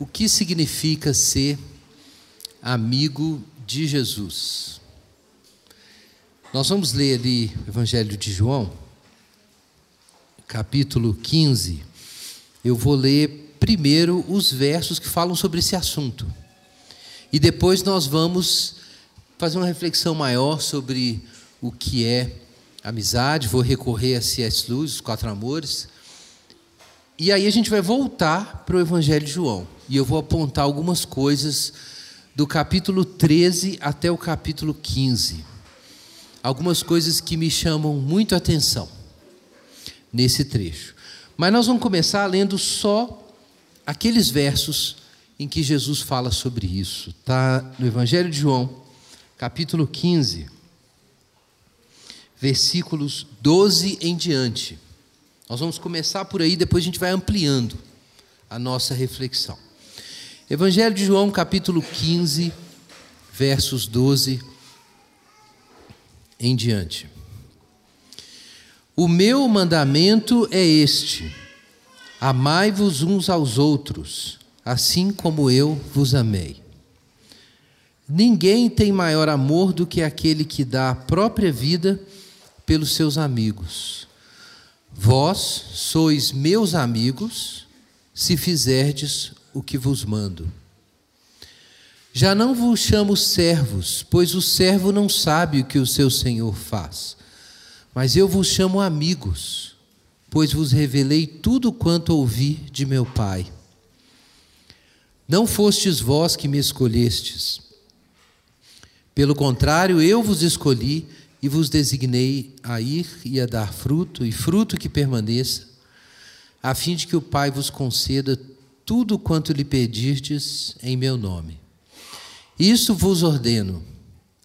O que significa ser amigo de Jesus? Nós vamos ler ali o Evangelho de João, capítulo 15. Eu vou ler primeiro os versos que falam sobre esse assunto. E depois nós vamos fazer uma reflexão maior sobre o que é amizade. Vou recorrer a C.S. Lewis, os quatro amores. E aí a gente vai voltar para o Evangelho de João. E eu vou apontar algumas coisas do capítulo 13 até o capítulo 15. Algumas coisas que me chamam muito a atenção nesse trecho. Mas nós vamos começar lendo só aqueles versos em que Jesus fala sobre isso. Está no Evangelho de João, capítulo 15, versículos 12 em diante. Nós vamos começar por aí, depois a gente vai ampliando a nossa reflexão. Evangelho de João, capítulo 15, versos 12 em diante. O meu mandamento é este: amai-vos uns aos outros, assim como eu vos amei. Ninguém tem maior amor do que aquele que dá a própria vida pelos seus amigos. Vós sois meus amigos, se fizerdes o que vos mando. Já não vos chamo servos, pois o servo não sabe o que o seu senhor faz. Mas eu vos chamo amigos, pois vos revelei tudo quanto ouvi de meu Pai. Não fostes vós que me escolhestes. Pelo contrário, eu vos escolhi e vos designei a ir e a dar fruto, e fruto que permaneça, a fim de que o Pai vos conceda tudo quanto lhe pedirdes em meu nome. Isso vos ordeno: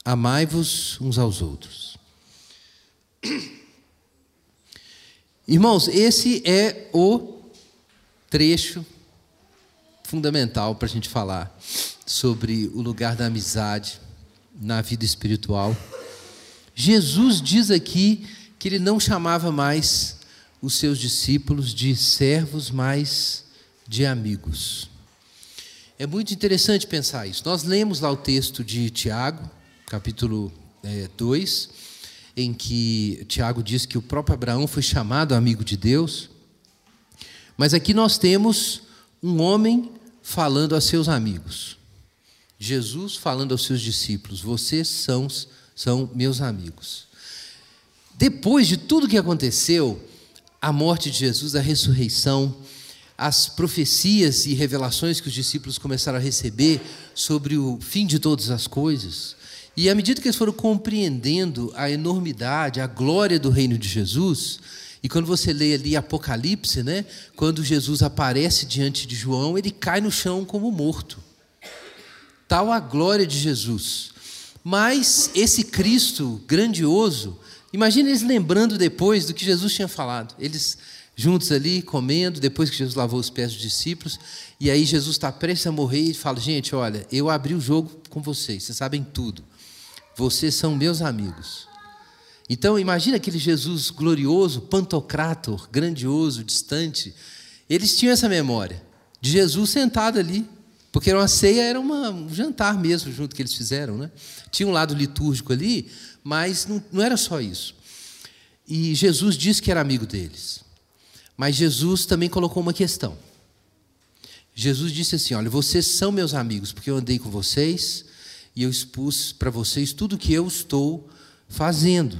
amai-vos uns aos outros. Irmãos, esse é o trecho fundamental para a gente falar sobre o lugar da amizade na vida espiritual. Jesus diz aqui que ele não chamava mais os seus discípulos de servos, mas de amigos. É muito interessante pensar isso. Nós lemos lá o texto de Tiago, capítulo é, 2, em que Tiago diz que o próprio Abraão foi chamado amigo de Deus. Mas aqui nós temos um homem falando a seus amigos. Jesus falando aos seus discípulos: Vocês são são meus amigos. Depois de tudo que aconteceu, a morte de Jesus, a ressurreição, as profecias e revelações que os discípulos começaram a receber sobre o fim de todas as coisas, e à medida que eles foram compreendendo a enormidade, a glória do reino de Jesus, e quando você lê ali Apocalipse, né, quando Jesus aparece diante de João, ele cai no chão como morto. Tal a glória de Jesus. Mas esse Cristo grandioso, imagina eles lembrando depois do que Jesus tinha falado. Eles juntos ali, comendo, depois que Jesus lavou os pés dos discípulos, e aí Jesus está prestes a morrer e fala: Gente, olha, eu abri o jogo com vocês, vocês sabem tudo. Vocês são meus amigos. Então, imagina aquele Jesus glorioso, pantocrator, grandioso, distante. Eles tinham essa memória de Jesus sentado ali, porque uma ceia era uma, um jantar mesmo, junto que eles fizeram. Né? Tinha um lado litúrgico ali, mas não, não era só isso. E Jesus disse que era amigo deles. Mas Jesus também colocou uma questão. Jesus disse assim: Olha, vocês são meus amigos, porque eu andei com vocês e eu expus para vocês tudo o que eu estou fazendo.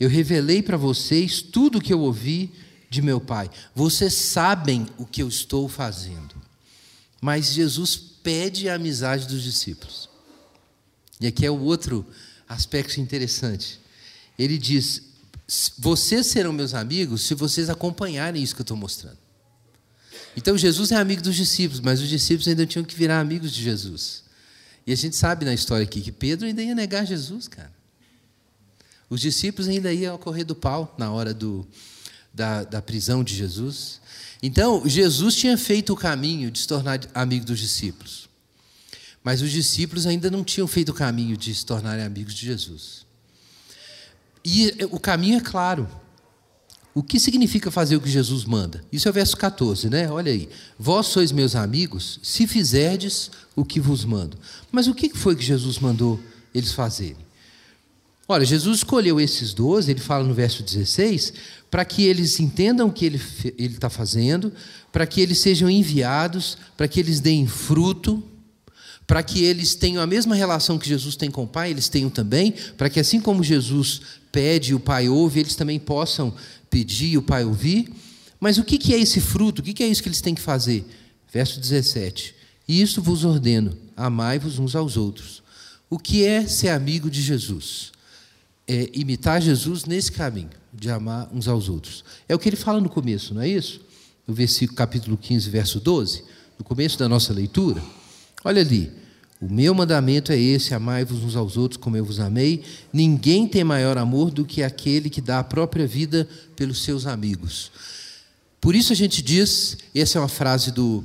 Eu revelei para vocês tudo o que eu ouvi de meu Pai. Vocês sabem o que eu estou fazendo. Mas Jesus pede a amizade dos discípulos. E aqui é o outro aspecto interessante. Ele diz: Vocês serão meus amigos se vocês acompanharem isso que eu estou mostrando. Então Jesus é amigo dos discípulos, mas os discípulos ainda tinham que virar amigos de Jesus. E a gente sabe na história aqui que Pedro ainda ia negar Jesus, cara. Os discípulos ainda iam correr do pau na hora do, da, da prisão de Jesus. Então, Jesus tinha feito o caminho de se tornar amigo dos discípulos. Mas os discípulos ainda não tinham feito o caminho de se tornarem amigos de Jesus. E o caminho é claro. o que significa fazer o que Jesus manda? Isso é o verso 14, né? Olha aí. Vós sois meus amigos, se fizerdes o que vos mando. Mas o que foi que Jesus mandou eles fazerem? Olha, Jesus escolheu esses doze, ele fala no verso 16, para que eles entendam o que ele está fazendo, para que eles sejam enviados, para que eles deem fruto, para que eles tenham a mesma relação que Jesus tem com o Pai, eles tenham também, para que assim como Jesus pede e o Pai ouve, eles também possam pedir e o Pai ouvir. Mas o que é esse fruto? O que é isso que eles têm que fazer? Verso 17: Isso vos ordeno, amai-vos uns aos outros. O que é ser amigo de Jesus? É imitar Jesus nesse caminho, de amar uns aos outros. É o que ele fala no começo, não é isso? No versículo capítulo 15, verso 12, no começo da nossa leitura. Olha ali. O meu mandamento é esse: amai-vos uns aos outros como eu vos amei. Ninguém tem maior amor do que aquele que dá a própria vida pelos seus amigos. Por isso a gente diz, essa é uma frase do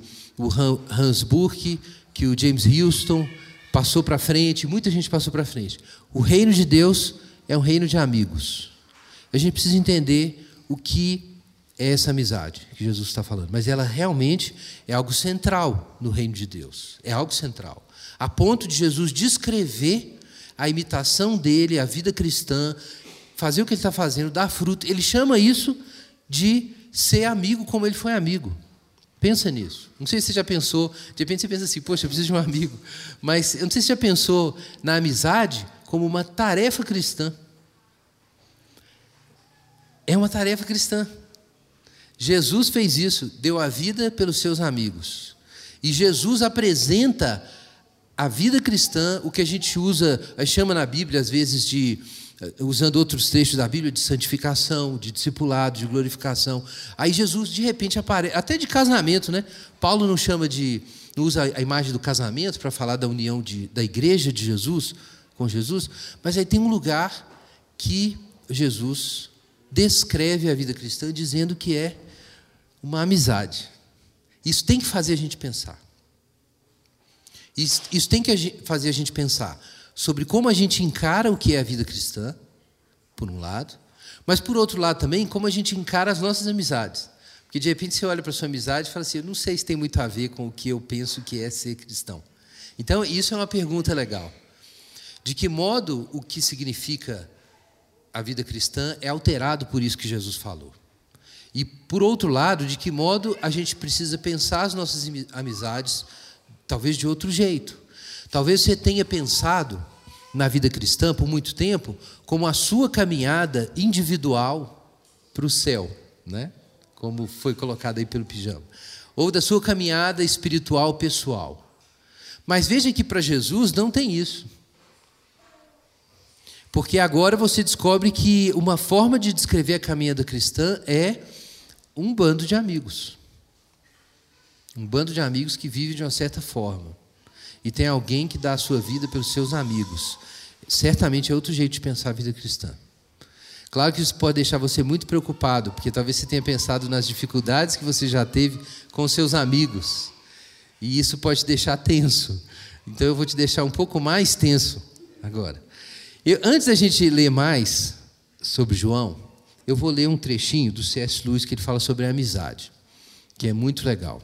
Hans Burke, que o James Houston passou para frente, muita gente passou para frente. O reino de Deus é um reino de amigos. A gente precisa entender o que é essa amizade que Jesus está falando, mas ela realmente é algo central no reino de Deus. É algo central a ponto de Jesus descrever a imitação dele, a vida cristã, fazer o que ele está fazendo, dar fruto. Ele chama isso de ser amigo como ele foi amigo. Pensa nisso. Não sei se você já pensou, de repente você pensa assim, poxa, eu preciso de um amigo. Mas eu não sei se você já pensou na amizade como uma tarefa cristã. É uma tarefa cristã. Jesus fez isso, deu a vida pelos seus amigos. E Jesus apresenta a vida cristã, o que a gente usa, chama na Bíblia às vezes de eh, usando outros textos da Bíblia de santificação, de discipulado, de glorificação. Aí Jesus de repente aparece, até de casamento, né? Paulo não chama de não usa a imagem do casamento para falar da união de, da igreja de Jesus com Jesus, mas aí tem um lugar que Jesus descreve a vida cristã dizendo que é uma amizade. Isso tem que fazer a gente pensar. Isso, isso tem que fazer a gente pensar sobre como a gente encara o que é a vida cristã, por um lado, mas por outro lado também, como a gente encara as nossas amizades. Porque de repente você olha para a sua amizade e fala assim: eu não sei se tem muito a ver com o que eu penso que é ser cristão. Então, isso é uma pergunta legal. De que modo o que significa a vida cristã é alterado por isso que Jesus falou? E, por outro lado, de que modo a gente precisa pensar as nossas amizades talvez de outro jeito. Talvez você tenha pensado na vida cristã por muito tempo como a sua caminhada individual para o céu, né? Como foi colocado aí pelo pijama. Ou da sua caminhada espiritual pessoal. Mas veja que para Jesus não tem isso. Porque agora você descobre que uma forma de descrever a caminhada cristã é um bando de amigos. Um bando de amigos que vive de uma certa forma. E tem alguém que dá a sua vida pelos seus amigos. Certamente é outro jeito de pensar a vida cristã. Claro que isso pode deixar você muito preocupado, porque talvez você tenha pensado nas dificuldades que você já teve com seus amigos. E isso pode te deixar tenso. Então eu vou te deixar um pouco mais tenso agora. Eu, antes da gente ler mais sobre João, eu vou ler um trechinho do C.S. Lewis que ele fala sobre a amizade, que é muito legal.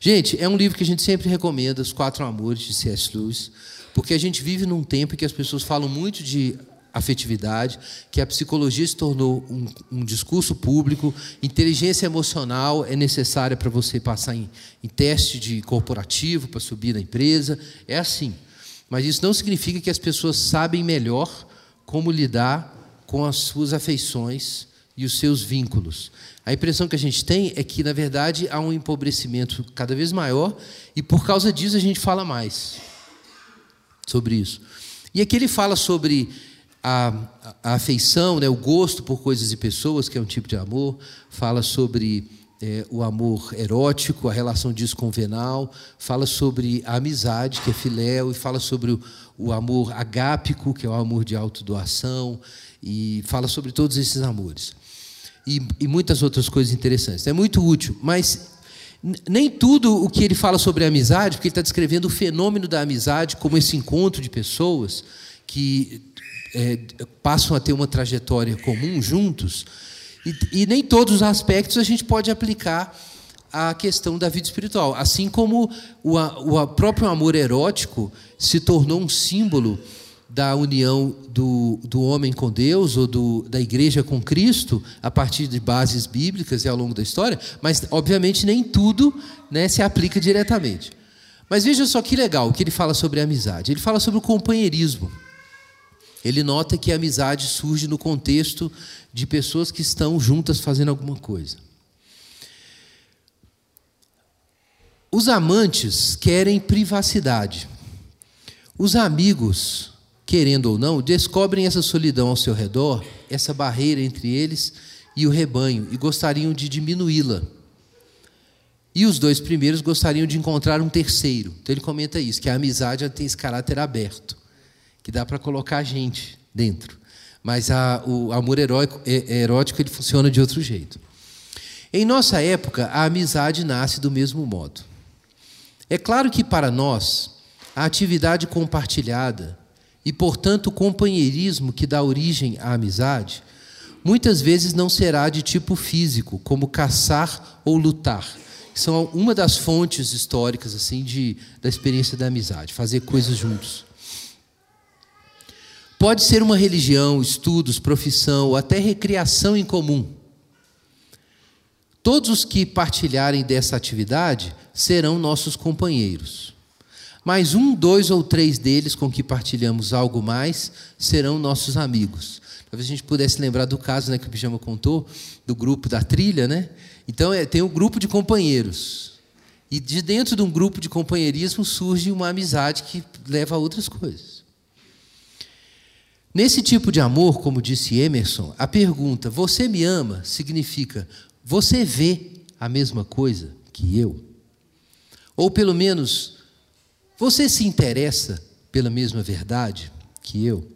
Gente, é um livro que a gente sempre recomenda, Os Quatro Amores, de C.S. Lewis, porque a gente vive num tempo em que as pessoas falam muito de afetividade, que a psicologia se tornou um, um discurso público, inteligência emocional é necessária para você passar em, em teste de corporativo, para subir na empresa, é assim. Mas isso não significa que as pessoas sabem melhor como lidar com as suas afeições e os seus vínculos. A impressão que a gente tem é que, na verdade, há um empobrecimento cada vez maior e, por causa disso, a gente fala mais sobre isso. E aqui ele fala sobre a, a afeição, né, o gosto por coisas e pessoas, que é um tipo de amor, fala sobre é, o amor erótico, a relação disso com o venal, fala sobre a amizade, que é filéu, e fala sobre o, o amor agápico, que é o amor de autodoação, e fala sobre todos esses amores e, e muitas outras coisas interessantes. É muito útil, mas nem tudo o que ele fala sobre amizade, porque ele está descrevendo o fenômeno da amizade como esse encontro de pessoas que é, passam a ter uma trajetória comum juntos. E, e nem todos os aspectos a gente pode aplicar à questão da vida espiritual. Assim como o, o próprio amor erótico se tornou um símbolo da união do, do homem com Deus ou do, da igreja com Cristo a partir de bases bíblicas e ao longo da história, mas obviamente nem tudo né, se aplica diretamente. Mas veja só que legal o que ele fala sobre a amizade. Ele fala sobre o companheirismo. Ele nota que a amizade surge no contexto de pessoas que estão juntas fazendo alguma coisa. Os amantes querem privacidade. Os amigos querendo ou não, descobrem essa solidão ao seu redor, essa barreira entre eles e o rebanho, e gostariam de diminuí-la. E os dois primeiros gostariam de encontrar um terceiro. Então ele comenta isso, que a amizade tem esse caráter aberto, que dá para colocar gente dentro. Mas a, o amor heróico, é, é erótico ele funciona de outro jeito. Em nossa época, a amizade nasce do mesmo modo. É claro que para nós, a atividade compartilhada, e, portanto, o companheirismo que dá origem à amizade, muitas vezes não será de tipo físico, como caçar ou lutar. São uma das fontes históricas assim de, da experiência da amizade, fazer coisas juntos. Pode ser uma religião, estudos, profissão ou até recreação em comum. Todos os que partilharem dessa atividade serão nossos companheiros mas um, dois ou três deles com que partilhamos algo mais serão nossos amigos. Talvez a gente pudesse lembrar do caso né, que o Pijama contou, do grupo da trilha, né? Então é, tem um grupo de companheiros. E de dentro de um grupo de companheirismo surge uma amizade que leva a outras coisas. Nesse tipo de amor, como disse Emerson, a pergunta você me ama significa você vê a mesma coisa que eu? Ou pelo menos você se interessa pela mesma verdade que eu?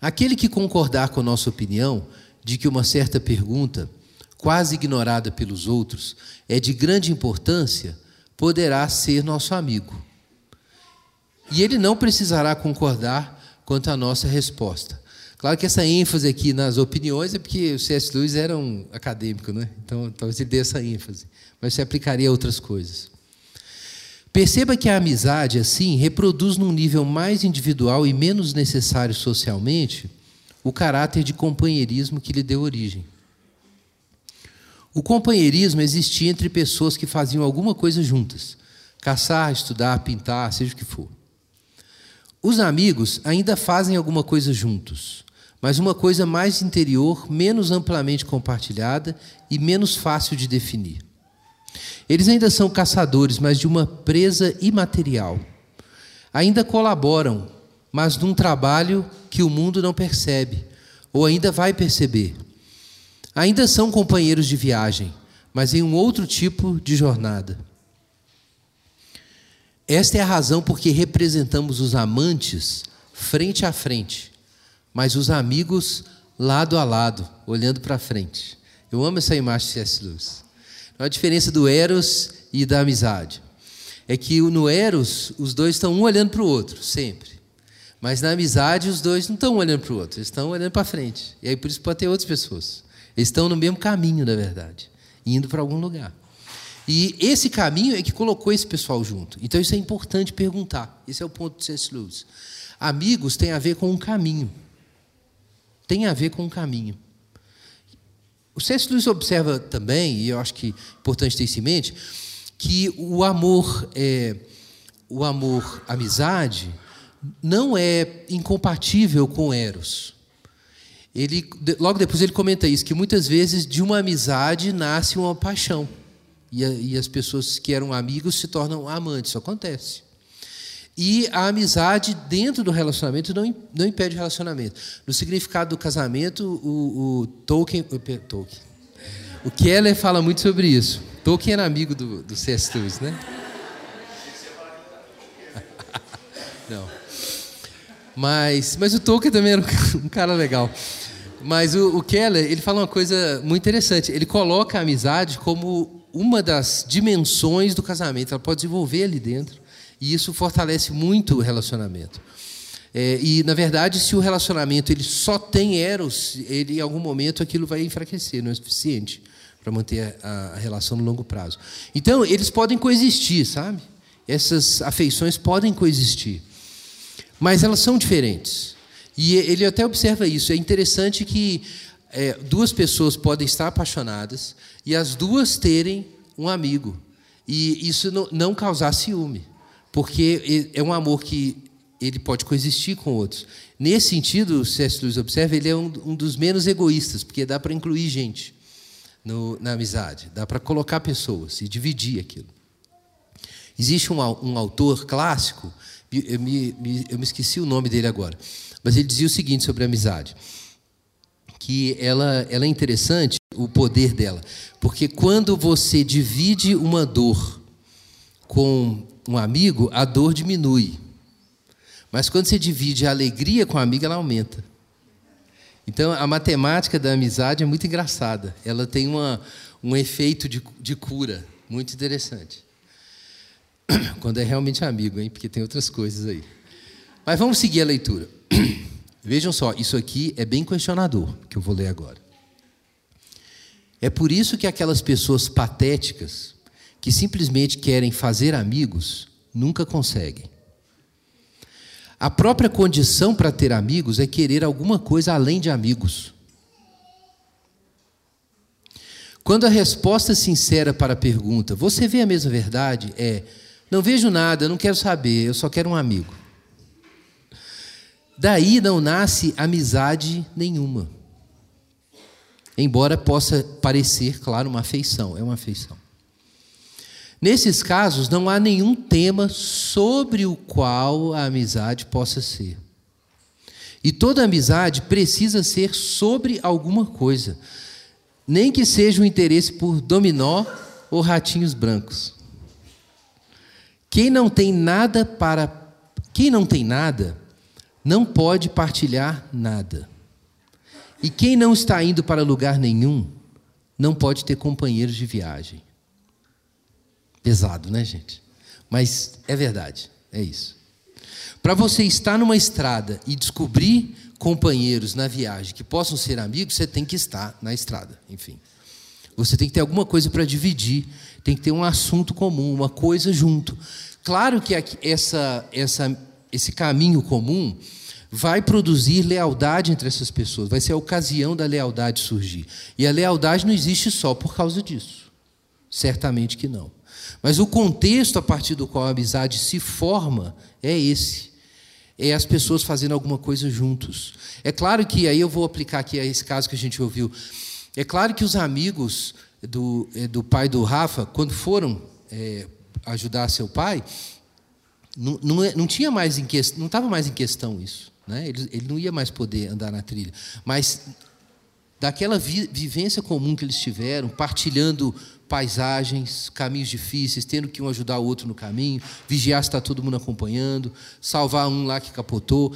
Aquele que concordar com a nossa opinião de que uma certa pergunta, quase ignorada pelos outros, é de grande importância, poderá ser nosso amigo. E ele não precisará concordar quanto à nossa resposta. Claro que essa ênfase aqui nas opiniões é porque o C.S. Lewis era um acadêmico, né? então talvez ele dê essa ênfase, mas se aplicaria a outras coisas. Perceba que a amizade, assim, reproduz num nível mais individual e menos necessário socialmente o caráter de companheirismo que lhe deu origem. O companheirismo existia entre pessoas que faziam alguma coisa juntas: caçar, estudar, pintar, seja o que for. Os amigos ainda fazem alguma coisa juntos, mas uma coisa mais interior, menos amplamente compartilhada e menos fácil de definir. Eles ainda são caçadores, mas de uma presa imaterial. Ainda colaboram, mas num trabalho que o mundo não percebe, ou ainda vai perceber. Ainda são companheiros de viagem, mas em um outro tipo de jornada. Esta é a razão por que representamos os amantes frente a frente, mas os amigos lado a lado, olhando para frente. Eu amo essa imagem de C.S. Lewis. A diferença do Eros e da amizade é que no Eros os dois estão um olhando para o outro, sempre. Mas na amizade os dois não estão olhando para o outro, eles estão olhando para frente. E aí por isso pode ter outras pessoas. Eles estão no mesmo caminho, na verdade, indo para algum lugar. E esse caminho é que colocou esse pessoal junto. Então isso é importante perguntar. Esse é o ponto de C.S. Lewis. Amigos tem a ver com um caminho. Tem a ver com um caminho. O C.S. Lewis observa também, e eu acho que é importante ter isso em mente, que o amor, é, o amor amizade, não é incompatível com Eros. Ele, logo depois ele comenta isso, que muitas vezes de uma amizade nasce uma paixão. E, a, e as pessoas que eram amigos se tornam amantes. Isso acontece. E a amizade dentro do relacionamento não, não impede o relacionamento. No significado do casamento, o, o Tolkien, o, Tolkien, o Keller fala muito sobre isso. Tolkien era amigo do, do C.S. Lewis, né? não. Mas, mas o Tolkien também era um cara legal. Mas o, o Keller, ele fala uma coisa muito interessante. Ele coloca a amizade como uma das dimensões do casamento. Ela pode desenvolver ali dentro. E isso fortalece muito o relacionamento. É, e, na verdade, se o relacionamento ele só tem eros, ele, em algum momento aquilo vai enfraquecer, não é suficiente para manter a, a relação no longo prazo. Então, eles podem coexistir, sabe? Essas afeições podem coexistir. Mas elas são diferentes. E ele até observa isso. É interessante que é, duas pessoas podem estar apaixonadas e as duas terem um amigo. E isso não, não causar ciúme. Porque é um amor que ele pode coexistir com outros. Nesse sentido, C.S. Lewis observa, ele é um, um dos menos egoístas, porque dá para incluir gente no, na amizade, dá para colocar pessoas e dividir aquilo. Existe um, um autor clássico, eu me, me, eu me esqueci o nome dele agora, mas ele dizia o seguinte sobre a amizade, que ela, ela é interessante, o poder dela, porque quando você divide uma dor com um amigo, a dor diminui. Mas quando você divide a alegria com a amiga, ela aumenta. Então, a matemática da amizade é muito engraçada. Ela tem uma, um efeito de, de cura muito interessante. Quando é realmente amigo, hein? Porque tem outras coisas aí. Mas vamos seguir a leitura. Vejam só, isso aqui é bem questionador, que eu vou ler agora. É por isso que aquelas pessoas patéticas, que simplesmente querem fazer amigos, nunca conseguem. A própria condição para ter amigos é querer alguma coisa além de amigos. Quando a resposta sincera para a pergunta, você vê a mesma verdade? É, não vejo nada, não quero saber, eu só quero um amigo. Daí não nasce amizade nenhuma. Embora possa parecer, claro, uma afeição, é uma afeição. Nesses casos, não há nenhum tema sobre o qual a amizade possa ser. E toda amizade precisa ser sobre alguma coisa, nem que seja um interesse por dominó ou ratinhos brancos. Quem não tem nada para quem não tem nada não pode partilhar nada. E quem não está indo para lugar nenhum não pode ter companheiros de viagem. Pesado, né, gente? Mas é verdade, é isso. Para você estar numa estrada e descobrir companheiros na viagem que possam ser amigos, você tem que estar na estrada, enfim. Você tem que ter alguma coisa para dividir, tem que ter um assunto comum, uma coisa junto. Claro que essa, essa, esse caminho comum vai produzir lealdade entre essas pessoas, vai ser a ocasião da lealdade surgir. E a lealdade não existe só por causa disso. Certamente que não. Mas o contexto a partir do qual a amizade se forma é esse. É as pessoas fazendo alguma coisa juntos. É claro que, aí eu vou aplicar aqui a esse caso que a gente ouviu. É claro que os amigos do, é, do pai do Rafa, quando foram é, ajudar seu pai, não, não, é, não tinha mais em questão, não estava mais em questão isso. Né? Ele, ele não ia mais poder andar na trilha. Mas daquela vi, vivência comum que eles tiveram, partilhando paisagens, caminhos difíceis, tendo que um ajudar o outro no caminho, vigiar se está todo mundo acompanhando, salvar um lá que capotou.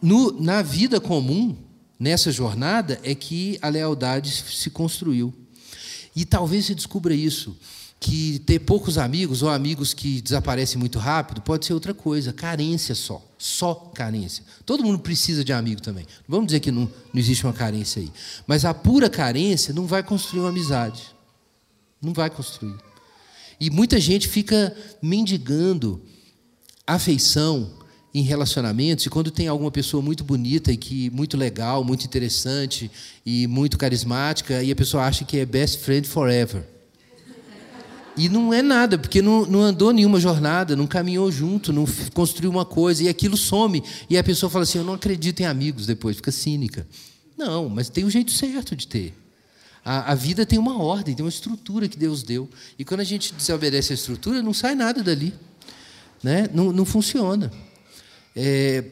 No, na vida comum, nessa jornada, é que a lealdade se construiu. E talvez você descubra isso, que ter poucos amigos ou amigos que desaparecem muito rápido pode ser outra coisa, carência só, só carência. Todo mundo precisa de amigo também. Vamos dizer que não, não existe uma carência aí. Mas a pura carência não vai construir uma amizade. Não vai construir. E muita gente fica mendigando afeição em relacionamentos, e quando tem alguma pessoa muito bonita e que muito legal, muito interessante e muito carismática, e a pessoa acha que é best friend forever. E não é nada, porque não, não andou nenhuma jornada, não caminhou junto, não construiu uma coisa, e aquilo some. E a pessoa fala assim: Eu não acredito em amigos depois, fica cínica. Não, mas tem um jeito certo de ter. A, a, vida tem uma ordem, tem uma estrutura que Deus deu. E quando a gente desobedece a estrutura, não sai nada dali. Né? Não, não funciona. É,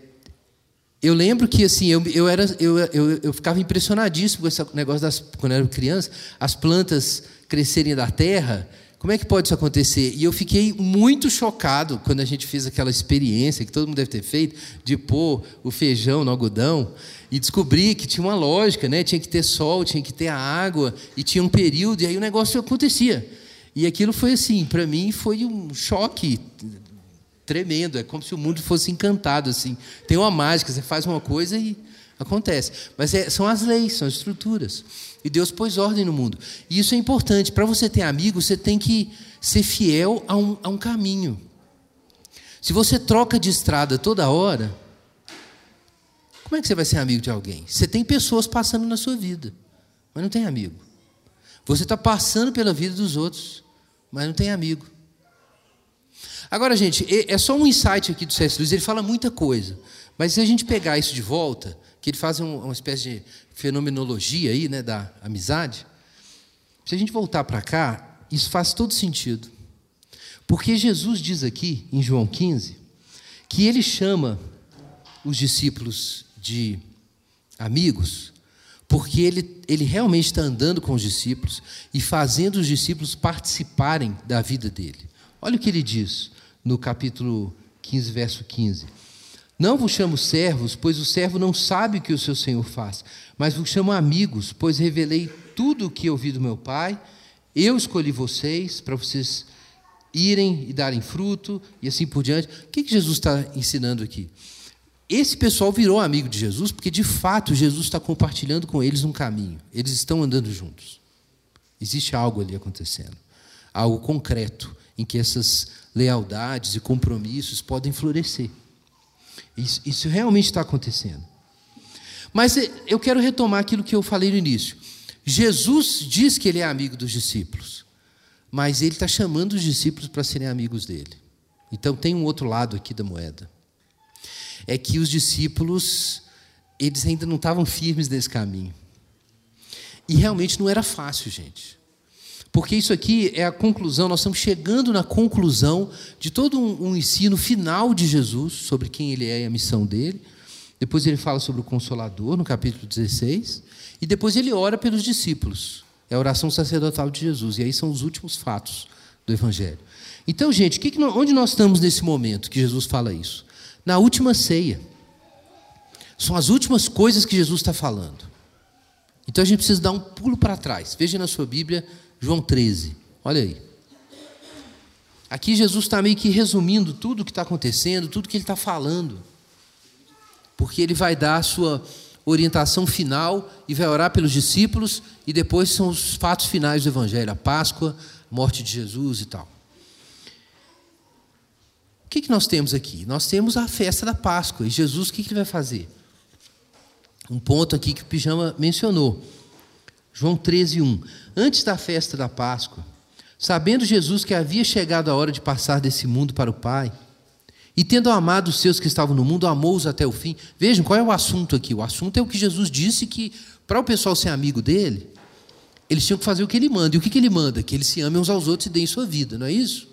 eu lembro que assim eu, eu, era, eu, eu, eu ficava impressionadíssimo com esse negócio das quando eu era criança, as plantas crescerem da terra. Como é que pode isso acontecer? E eu fiquei muito chocado quando a gente fez aquela experiência que todo mundo deve ter feito de pôr o feijão no algodão e descobri que tinha uma lógica, né? Tinha que ter sol, tinha que ter a água e tinha um período e aí o negócio acontecia. E aquilo foi assim, para mim foi um choque tremendo, é como se o mundo fosse encantado assim. Tem uma mágica, você faz uma coisa e acontece. Mas é, são as leis, são as estruturas. E Deus pôs ordem no mundo. E isso é importante. Para você ter amigos, você tem que ser fiel a um, a um caminho. Se você troca de estrada toda hora, como é que você vai ser amigo de alguém? Você tem pessoas passando na sua vida, mas não tem amigo. Você está passando pela vida dos outros, mas não tem amigo. Agora, gente, é só um insight aqui do C.S. Lewis, ele fala muita coisa. Mas se a gente pegar isso de volta, que ele faz uma espécie de fenomenologia aí, né, da amizade, se a gente voltar para cá, isso faz todo sentido. Porque Jesus diz aqui, em João 15, que ele chama os discípulos de amigos, porque ele, ele realmente está andando com os discípulos e fazendo os discípulos participarem da vida dele. Olha o que ele diz no capítulo 15, verso 15. Não vos chamo servos, pois o servo não sabe o que o seu senhor faz, mas vos chamo amigos, pois revelei tudo o que ouvi do meu Pai. Eu escolhi vocês para vocês irem e darem fruto e assim por diante. O que, que Jesus está ensinando aqui? Esse pessoal virou amigo de Jesus porque, de fato, Jesus está compartilhando com eles um caminho. Eles estão andando juntos. Existe algo ali acontecendo. Algo concreto em que essas lealdades e compromissos podem florescer. Isso, isso realmente está acontecendo. Mas eu quero retomar aquilo que eu falei no início. Jesus diz que ele é amigo dos discípulos, mas ele está chamando os discípulos para serem amigos dele. Então tem um outro lado aqui da moeda é que os discípulos, eles ainda não estavam firmes nesse caminho. E realmente não era fácil, gente. Porque isso aqui é a conclusão, nós estamos chegando na conclusão de todo um, um ensino final de Jesus sobre quem ele é e a missão dele. Depois ele fala sobre o Consolador, no capítulo 16. E depois ele ora pelos discípulos. É a oração sacerdotal de Jesus. E aí são os últimos fatos do Evangelho. Então, gente, que que nós, onde nós estamos nesse momento que Jesus fala isso? na última ceia. São as últimas coisas que Jesus está falando. Então a gente precisa dar um pulo para trás. Veja na sua Bíblia, João 13. Olha aí. Aqui Jesus está meio que resumindo tudo o que está acontecendo, tudo que ele está falando. Porque ele vai dar a sua orientação final e vai orar pelos discípulos, e depois são os fatos finais do Evangelho, a Páscoa, a morte de Jesus e tal. O que, que nós temos aqui? Nós temos a festa da Páscoa. E Jesus, o que, que ele vai fazer? Um ponto aqui que o Pijama mencionou. João 13, 1. Antes da festa da Páscoa, sabendo Jesus que havia chegado a hora de passar desse mundo para o Pai, e tendo amado os seus que estavam no mundo, amou-os até o fim. Vejam qual é o assunto aqui. O assunto é o que Jesus disse que, para o pessoal ser amigo dele, eles tinham que fazer o que ele manda. E o que, que ele manda? Que eles se amem uns aos outros e deem sua vida, não é isso?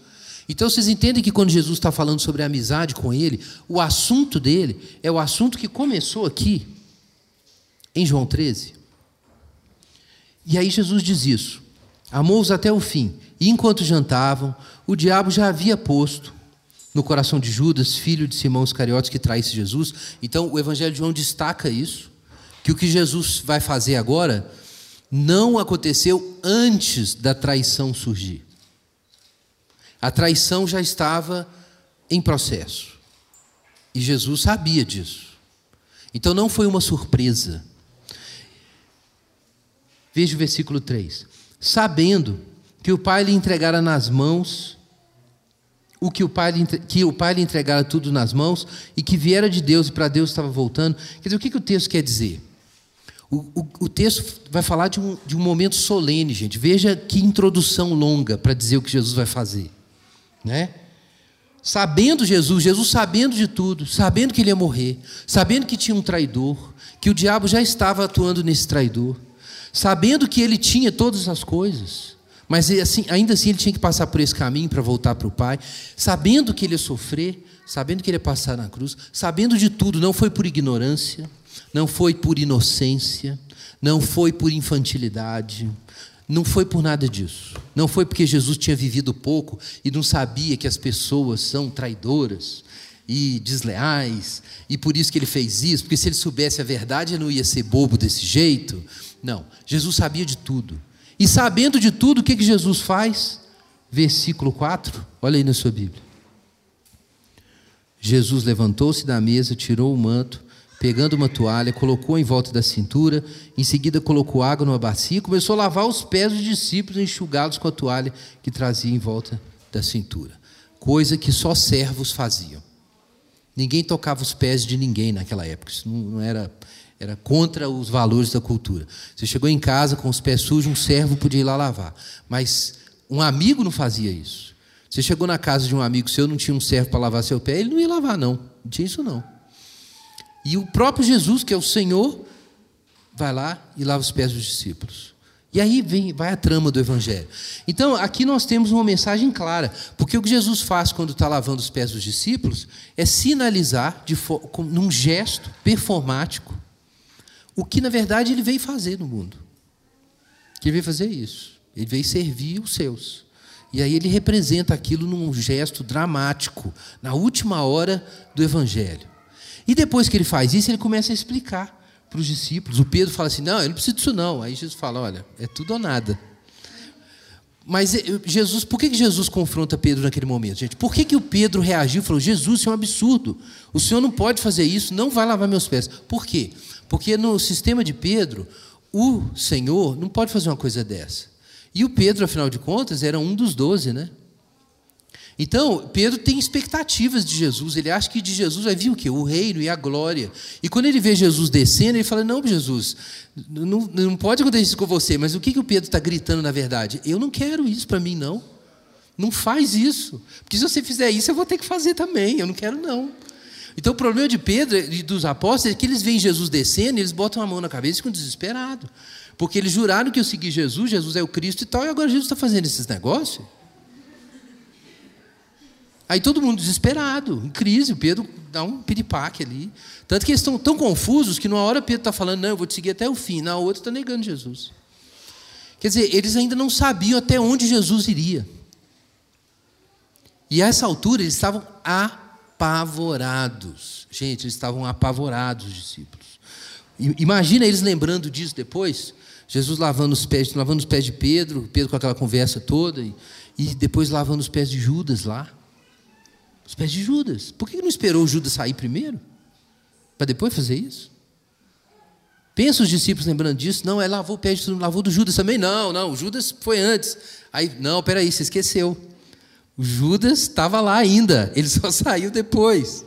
Então vocês entendem que quando Jesus está falando sobre a amizade com ele, o assunto dele é o assunto que começou aqui, em João 13. E aí Jesus diz isso: amou-os até o fim. E enquanto jantavam, o diabo já havia posto no coração de Judas, filho de Simão Iscariotes, que traísse Jesus. Então o Evangelho de João destaca isso, que o que Jesus vai fazer agora não aconteceu antes da traição surgir. A traição já estava em processo. E Jesus sabia disso. Então não foi uma surpresa. Veja o versículo 3. Sabendo que o pai lhe entregara nas mãos o que o pai lhe, que o pai lhe entregara tudo nas mãos e que viera de Deus e para Deus estava voltando. Quer dizer, o que, que o texto quer dizer? O, o, o texto vai falar de um, de um momento solene, gente. Veja que introdução longa para dizer o que Jesus vai fazer né? Sabendo Jesus, Jesus sabendo de tudo, sabendo que ele ia morrer, sabendo que tinha um traidor, que o diabo já estava atuando nesse traidor, sabendo que ele tinha todas as coisas, mas assim, ainda assim ele tinha que passar por esse caminho para voltar para o Pai, sabendo que ele ia sofrer, sabendo que ele ia passar na cruz, sabendo de tudo, não foi por ignorância, não foi por inocência, não foi por infantilidade, não foi por nada disso. Não foi porque Jesus tinha vivido pouco e não sabia que as pessoas são traidoras e desleais, e por isso que ele fez isso, porque se ele soubesse a verdade, ele não ia ser bobo desse jeito. Não, Jesus sabia de tudo. E sabendo de tudo, o que, que Jesus faz? Versículo 4, olha aí na sua Bíblia. Jesus levantou-se da mesa, tirou o manto, pegando uma toalha, colocou em volta da cintura, em seguida colocou água numa bacia e começou a lavar os pés dos discípulos, enxugá-los com a toalha que trazia em volta da cintura. Coisa que só servos faziam. Ninguém tocava os pés de ninguém naquela época. Isso não, não era era contra os valores da cultura. Você chegou em casa com os pés sujos, um servo podia ir lá lavar. Mas um amigo não fazia isso. Você chegou na casa de um amigo seu, não tinha um servo para lavar seu pé, ele não ia lavar, não. Não tinha isso, não. E o próprio Jesus, que é o Senhor, vai lá e lava os pés dos discípulos. E aí vem, vai a trama do Evangelho. Então, aqui nós temos uma mensagem clara, porque o que Jesus faz quando está lavando os pés dos discípulos é sinalizar, de, num gesto performático, o que na verdade ele veio fazer no mundo. Que ele veio fazer isso. Ele veio servir os seus. E aí ele representa aquilo num gesto dramático, na última hora do evangelho. E depois que ele faz isso, ele começa a explicar para os discípulos. O Pedro fala assim: Não, eu não preciso disso, não. Aí Jesus fala: Olha, é tudo ou nada. Mas eh, Jesus, por que Jesus confronta Pedro naquele momento, gente? Por que, que o Pedro reagiu e falou: Jesus, isso é um absurdo. O senhor não pode fazer isso, não vai lavar meus pés. Por quê? Porque no sistema de Pedro, o Senhor não pode fazer uma coisa dessa. E o Pedro, afinal de contas, era um dos doze, né? Então, Pedro tem expectativas de Jesus, ele acha que de Jesus vai vir o quê? O reino e a glória. E quando ele vê Jesus descendo, ele fala: Não, Jesus, não, não pode acontecer isso com você, mas o que, que o Pedro está gritando na verdade? Eu não quero isso para mim, não. Não faz isso. Porque se você fizer isso, eu vou ter que fazer também. Eu não quero, não. Então o problema de Pedro e dos apóstolos é que eles veem Jesus descendo eles botam a mão na cabeça e ficam desesperados. Porque eles juraram que eu seguir Jesus, Jesus é o Cristo e tal, e agora Jesus está fazendo esses negócios. Aí todo mundo desesperado, em crise, o Pedro dá um piripaque ali. Tanto que eles estão tão confusos que numa hora Pedro está falando, não, eu vou te seguir até o fim, na outra está negando Jesus. Quer dizer, eles ainda não sabiam até onde Jesus iria. E a essa altura eles estavam apavorados. Gente, eles estavam apavorados, os discípulos. Imagina eles lembrando disso depois. Jesus lavando os pés, lavando os pés de Pedro, Pedro com aquela conversa toda, e, e depois lavando os pés de Judas lá. Os pés de Judas. Por que não esperou Judas sair primeiro? Para depois fazer isso? Pensa os discípulos lembrando disso. Não, é lavou o pé de lavou do Judas também. Não, não, o Judas foi antes. Aí, não, peraí, você esqueceu. O Judas estava lá ainda, ele só saiu depois.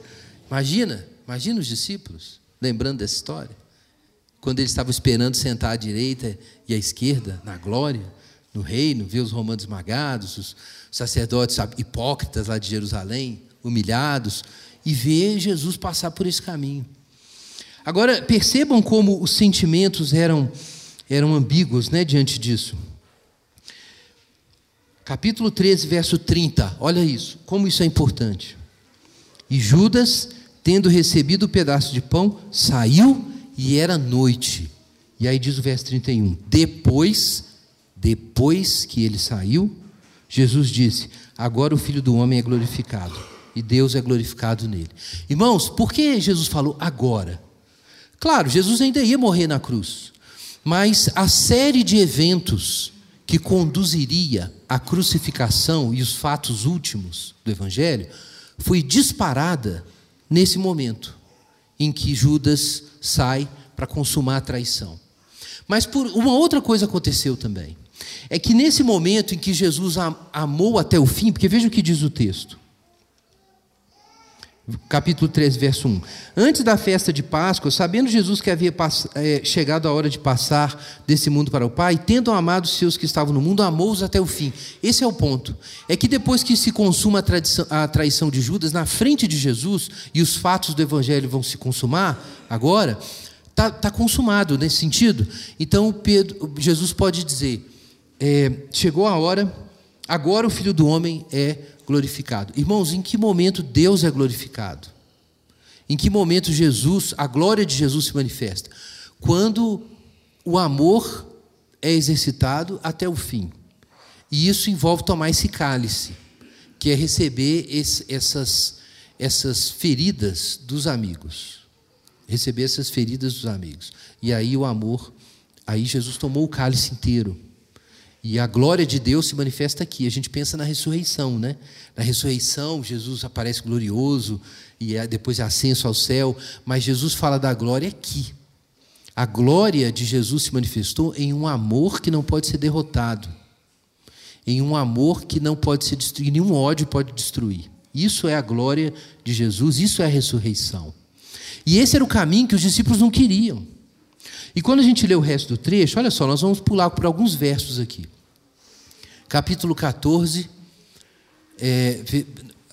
Imagina, imagina os discípulos lembrando dessa história. Quando eles estavam esperando sentar à direita e à esquerda, na glória, no reino, ver os romanos esmagados, os sacerdotes hipócritas lá de Jerusalém, humilhados, e ver Jesus passar por esse caminho. Agora, percebam como os sentimentos eram, eram ambíguos né, diante disso. Capítulo 13, verso 30. Olha isso, como isso é importante. E Judas, tendo recebido o pedaço de pão, saiu e era noite. E aí diz o verso 31. Depois, depois que ele saiu, Jesus disse: Agora o filho do homem é glorificado, e Deus é glorificado nele. Irmãos, por que Jesus falou agora? Claro, Jesus ainda ia morrer na cruz, mas a série de eventos que conduziria à crucificação e os fatos últimos do Evangelho, foi disparada nesse momento em que Judas sai para consumar a traição. Mas por uma outra coisa aconteceu também. É que nesse momento em que Jesus amou até o fim, porque veja o que diz o texto capítulo 13, verso 1. Antes da festa de Páscoa, sabendo Jesus que havia é, chegado a hora de passar desse mundo para o Pai, tendo amado os seus que estavam no mundo, amou-os até o fim. Esse é o ponto. É que depois que se consuma a, tradição, a traição de Judas, na frente de Jesus, e os fatos do Evangelho vão se consumar, agora, está tá consumado nesse sentido. Então, Pedro, Jesus pode dizer: é, chegou a hora, agora o Filho do Homem é glorificado. Irmãos, em que momento Deus é glorificado? Em que momento Jesus, a glória de Jesus se manifesta? Quando o amor é exercitado até o fim. E isso envolve tomar esse cálice, que é receber esse, essas, essas feridas dos amigos. Receber essas feridas dos amigos. E aí o amor, aí Jesus tomou o cálice inteiro. E a glória de Deus se manifesta aqui. A gente pensa na ressurreição, né? Na ressurreição, Jesus aparece glorioso e é, depois é ascenso ao céu, mas Jesus fala da glória aqui. A glória de Jesus se manifestou em um amor que não pode ser derrotado, em um amor que não pode ser destruído, nenhum ódio pode destruir. Isso é a glória de Jesus, isso é a ressurreição. E esse era o caminho que os discípulos não queriam. E quando a gente lê o resto do trecho, olha só, nós vamos pular por alguns versos aqui. Capítulo 14, é,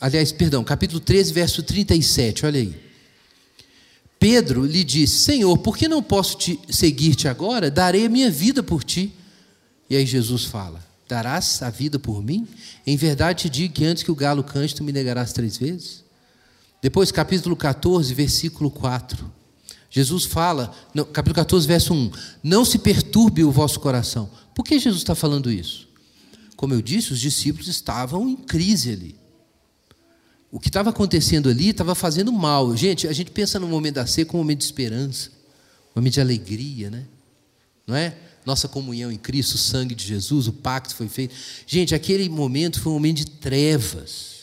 aliás, perdão, capítulo 13, verso 37, olha aí. Pedro lhe disse: Senhor, por que não posso seguir-te agora? Darei a minha vida por ti. E aí Jesus fala: Darás a vida por mim? Em verdade te digo que antes que o galo cante, tu me negarás três vezes? Depois, capítulo 14, versículo 4. Jesus fala, no, capítulo 14, verso 1: Não se perturbe o vosso coração. Por que Jesus está falando isso? Como eu disse, os discípulos estavam em crise ali. O que estava acontecendo ali estava fazendo mal. Gente, a gente pensa no momento da ceia como um momento de esperança, um momento de alegria, né? Não é? Nossa comunhão em Cristo, o sangue de Jesus, o pacto foi feito. Gente, aquele momento foi um momento de trevas.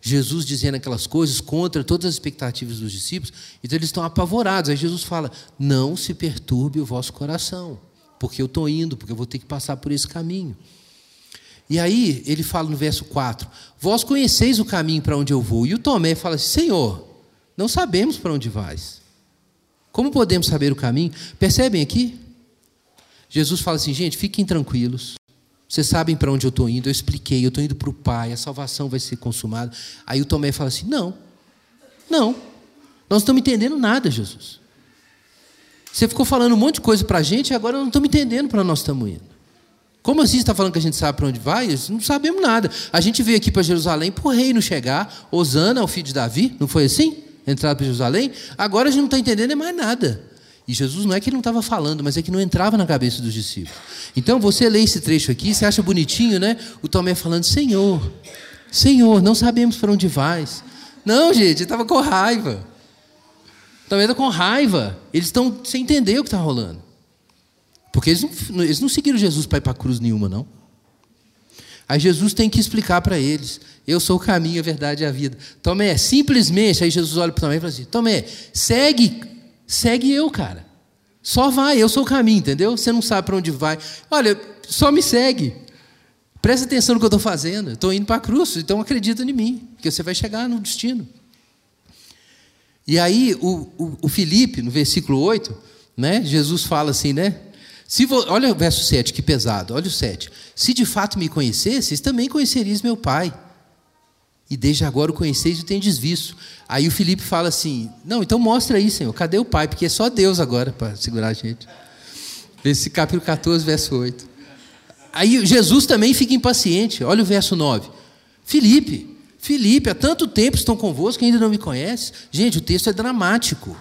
Jesus dizendo aquelas coisas contra todas as expectativas dos discípulos, então eles estão apavorados. Aí Jesus fala: Não se perturbe o vosso coração, porque eu estou indo, porque eu vou ter que passar por esse caminho. E aí ele fala no verso 4: Vós conheceis o caminho para onde eu vou. E o Tomé fala assim: Senhor, não sabemos para onde vais. Como podemos saber o caminho? Percebem aqui? Jesus fala assim: gente, fiquem tranquilos. Vocês sabem para onde eu estou indo, eu expliquei, eu estou indo para o Pai, a salvação vai ser consumada. Aí o Tomé fala assim: não, não, nós não estamos entendendo nada, Jesus. Você ficou falando um monte de coisa para a gente e agora não estamos entendendo para onde nós estamos indo. Como assim você está falando que a gente sabe para onde vai? Não sabemos nada. A gente veio aqui para Jerusalém para o reino chegar. Osana, o filho de Davi, não foi assim? Entrado para Jerusalém. Agora a gente não está entendendo mais nada. E Jesus não é que ele não estava falando, mas é que não entrava na cabeça dos discípulos. Então você lê esse trecho aqui, você acha bonitinho, né? O Tomé falando: Senhor, Senhor, não sabemos para onde vais. Não, gente, ele estava com raiva. O Tomé está com raiva. Eles estão sem entender o que está rolando. Porque eles não, eles não seguiram Jesus para ir para a cruz nenhuma, não. Aí Jesus tem que explicar para eles: Eu sou o caminho, a verdade e a vida. Tomé, simplesmente, aí Jesus olha para Tomé e fala assim: Tomé, segue segue eu, cara. Só vai, eu sou o caminho, entendeu? Você não sabe para onde vai. Olha, só me segue. Presta atenção no que eu estou fazendo. Estou indo para a cruz, então acredita em mim, que você vai chegar no destino. E aí, o, o, o Felipe, no versículo 8, né, Jesus fala assim, né? Se vo, olha o verso 7, que pesado, olha o 7. Se de fato me conhecesses, também conhecerias meu Pai e desde agora o conheceis e o tendes visto. Aí o Felipe fala assim: Não, então mostra aí, Senhor, cadê o Pai? Porque é só Deus agora para segurar a gente. Esse capítulo 14, verso 8. Aí Jesus também fica impaciente, olha o verso 9. Felipe, Felipe, há tanto tempo estão convosco que ainda não me conhece. Gente, o texto é dramático.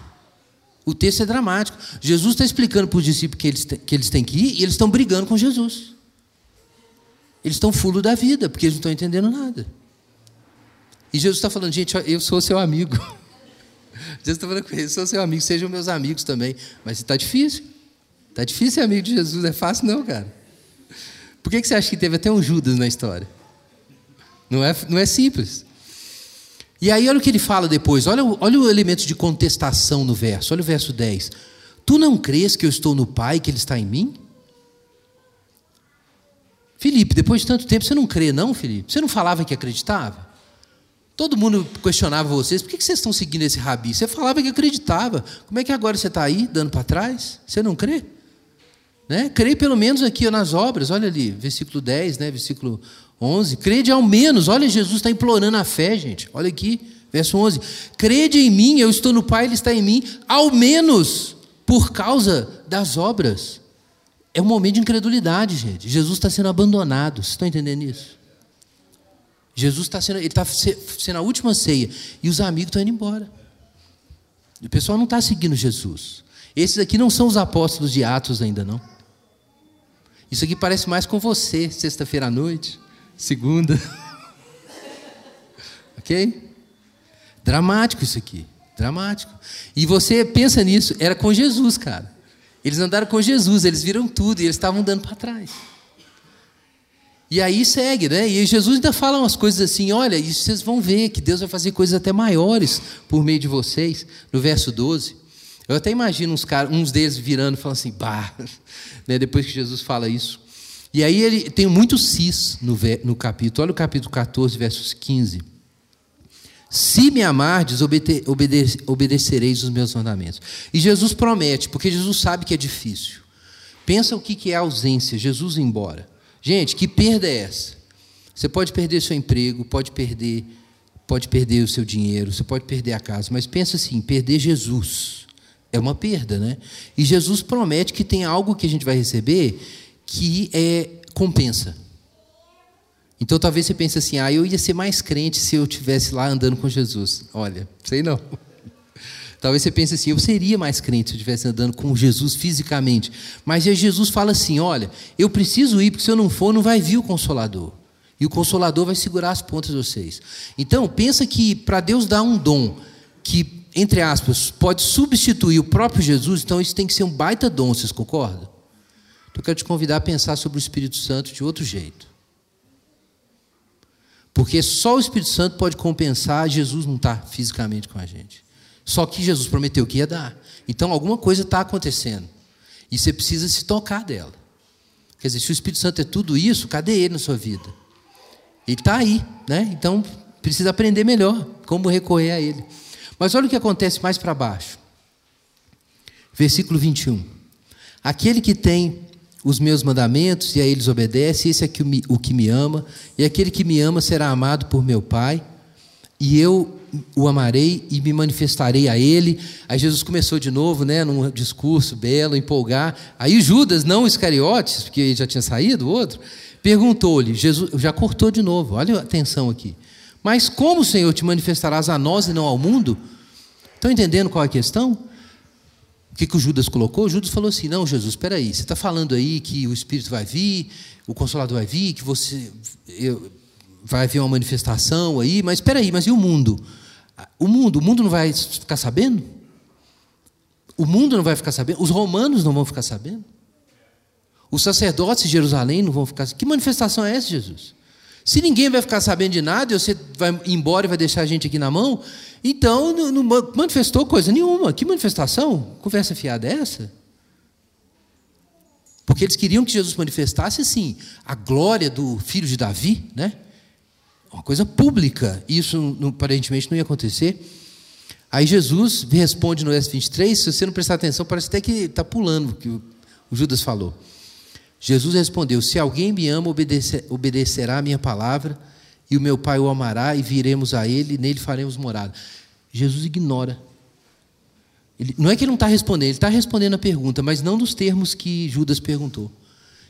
O texto é dramático. Jesus está explicando para os discípulos que eles, que eles têm que ir e eles estão brigando com Jesus. Eles estão fulo da vida, porque eles não estão entendendo nada. E Jesus está falando, gente, eu sou seu amigo. Jesus está falando com eles, sou seu amigo, sejam meus amigos também. Mas está difícil. Está difícil ser amigo de Jesus, não é fácil não, cara. Por que, que você acha que teve até um Judas na história? Não é, não é simples. E aí, olha o que ele fala depois, olha, olha o elemento de contestação no verso, olha o verso 10. Tu não crês que eu estou no Pai, que Ele está em mim? Felipe, depois de tanto tempo, você não crê, não, Felipe? Você não falava que acreditava? Todo mundo questionava vocês, por que vocês estão seguindo esse rabi? Você falava que acreditava. Como é que agora você está aí, dando para trás? Você não crê? Né? Crê pelo menos aqui nas obras, olha ali, versículo 10, né? versículo 11. Crede ao menos, olha, Jesus está implorando a fé, gente. Olha aqui, verso 11. Crede em mim, eu estou no Pai, Ele está em mim, ao menos por causa das obras. É um momento de incredulidade, gente. Jesus está sendo abandonado. Vocês estão entendendo isso? Jesus está sendo, ele está sendo a última ceia e os amigos estão indo embora. O pessoal não está seguindo Jesus. Esses aqui não são os apóstolos de Atos ainda não. Isso aqui parece mais com você, sexta-feira à noite, segunda. ok? Dramático isso aqui, dramático. E você pensa nisso, era com Jesus, cara. Eles andaram com Jesus, eles viram tudo e eles estavam dando para trás. E aí segue, né? E Jesus ainda fala umas coisas assim: olha, e vocês vão ver que Deus vai fazer coisas até maiores por meio de vocês. No verso 12. Eu até imagino uns, caras, uns deles virando e falando assim, bah, né? depois que Jesus fala isso. E aí ele tem muito cis no, no capítulo. Olha o capítulo 14, versos 15. Se me amardes, obede obede obedecereis os meus mandamentos. E Jesus promete, porque Jesus sabe que é difícil. Pensa o que é ausência, Jesus embora. Gente, que perda é essa? Você pode perder seu emprego, pode perder, pode perder o seu dinheiro, você pode perder a casa, mas pensa assim, perder Jesus é uma perda, né? E Jesus promete que tem algo que a gente vai receber que é compensa. Então talvez você pense assim: ah, eu ia ser mais crente se eu tivesse lá andando com Jesus. Olha, sei não. Talvez você pense assim: eu seria mais crente se eu estivesse andando com Jesus fisicamente. Mas Jesus fala assim: olha, eu preciso ir, porque se eu não for, não vai vir o Consolador. E o Consolador vai segurar as pontas de vocês. Então, pensa que para Deus dar um dom que, entre aspas, pode substituir o próprio Jesus, então isso tem que ser um baita dom, vocês concordam? Então, eu quero te convidar a pensar sobre o Espírito Santo de outro jeito. Porque só o Espírito Santo pode compensar Jesus não estar tá fisicamente com a gente. Só que Jesus prometeu que ia dar. Então alguma coisa está acontecendo. E você precisa se tocar dela. Quer dizer, se o Espírito Santo é tudo isso, cadê ele na sua vida? Ele está aí, né? Então precisa aprender melhor como recorrer a ele. Mas olha o que acontece mais para baixo. Versículo 21. Aquele que tem os meus mandamentos e a eles obedece, esse é o que me ama, e aquele que me ama será amado por meu Pai, e eu o amarei e me manifestarei a ele. Aí Jesus começou de novo, né, num discurso belo, empolgar. Aí Judas, não Iscariotes, porque já tinha saído outro, perguntou-lhe, Jesus já cortou de novo. Olha a atenção aqui. Mas como, Senhor, te manifestarás a nós e não ao mundo? Estão entendendo qual é a questão? O que, que o Judas colocou? O Judas falou assim: Não, Jesus, espera aí, você está falando aí que o Espírito vai vir, o Consolador vai vir, que você eu, vai haver uma manifestação aí, mas espera aí, mas e o mundo? O mundo, o mundo não vai ficar sabendo? O mundo não vai ficar sabendo? Os romanos não vão ficar sabendo? Os sacerdotes de Jerusalém não vão ficar sabendo? Que manifestação é essa, Jesus? Se ninguém vai ficar sabendo de nada e você vai embora e vai deixar a gente aqui na mão, então não, manifestou coisa nenhuma. Que manifestação? Conversa fiada é essa? Porque eles queriam que Jesus manifestasse, assim, a glória do filho de Davi, né? Uma coisa pública. Isso aparentemente não ia acontecer. Aí Jesus responde no verso 23, se você não prestar atenção, parece até que está pulando o que o Judas falou. Jesus respondeu: Se alguém me ama, obedecer, obedecerá a minha palavra, e o meu Pai o amará, e viremos a ele, e nele faremos morada. Jesus ignora. Ele, não é que ele não está respondendo, ele está respondendo a pergunta, mas não nos termos que Judas perguntou.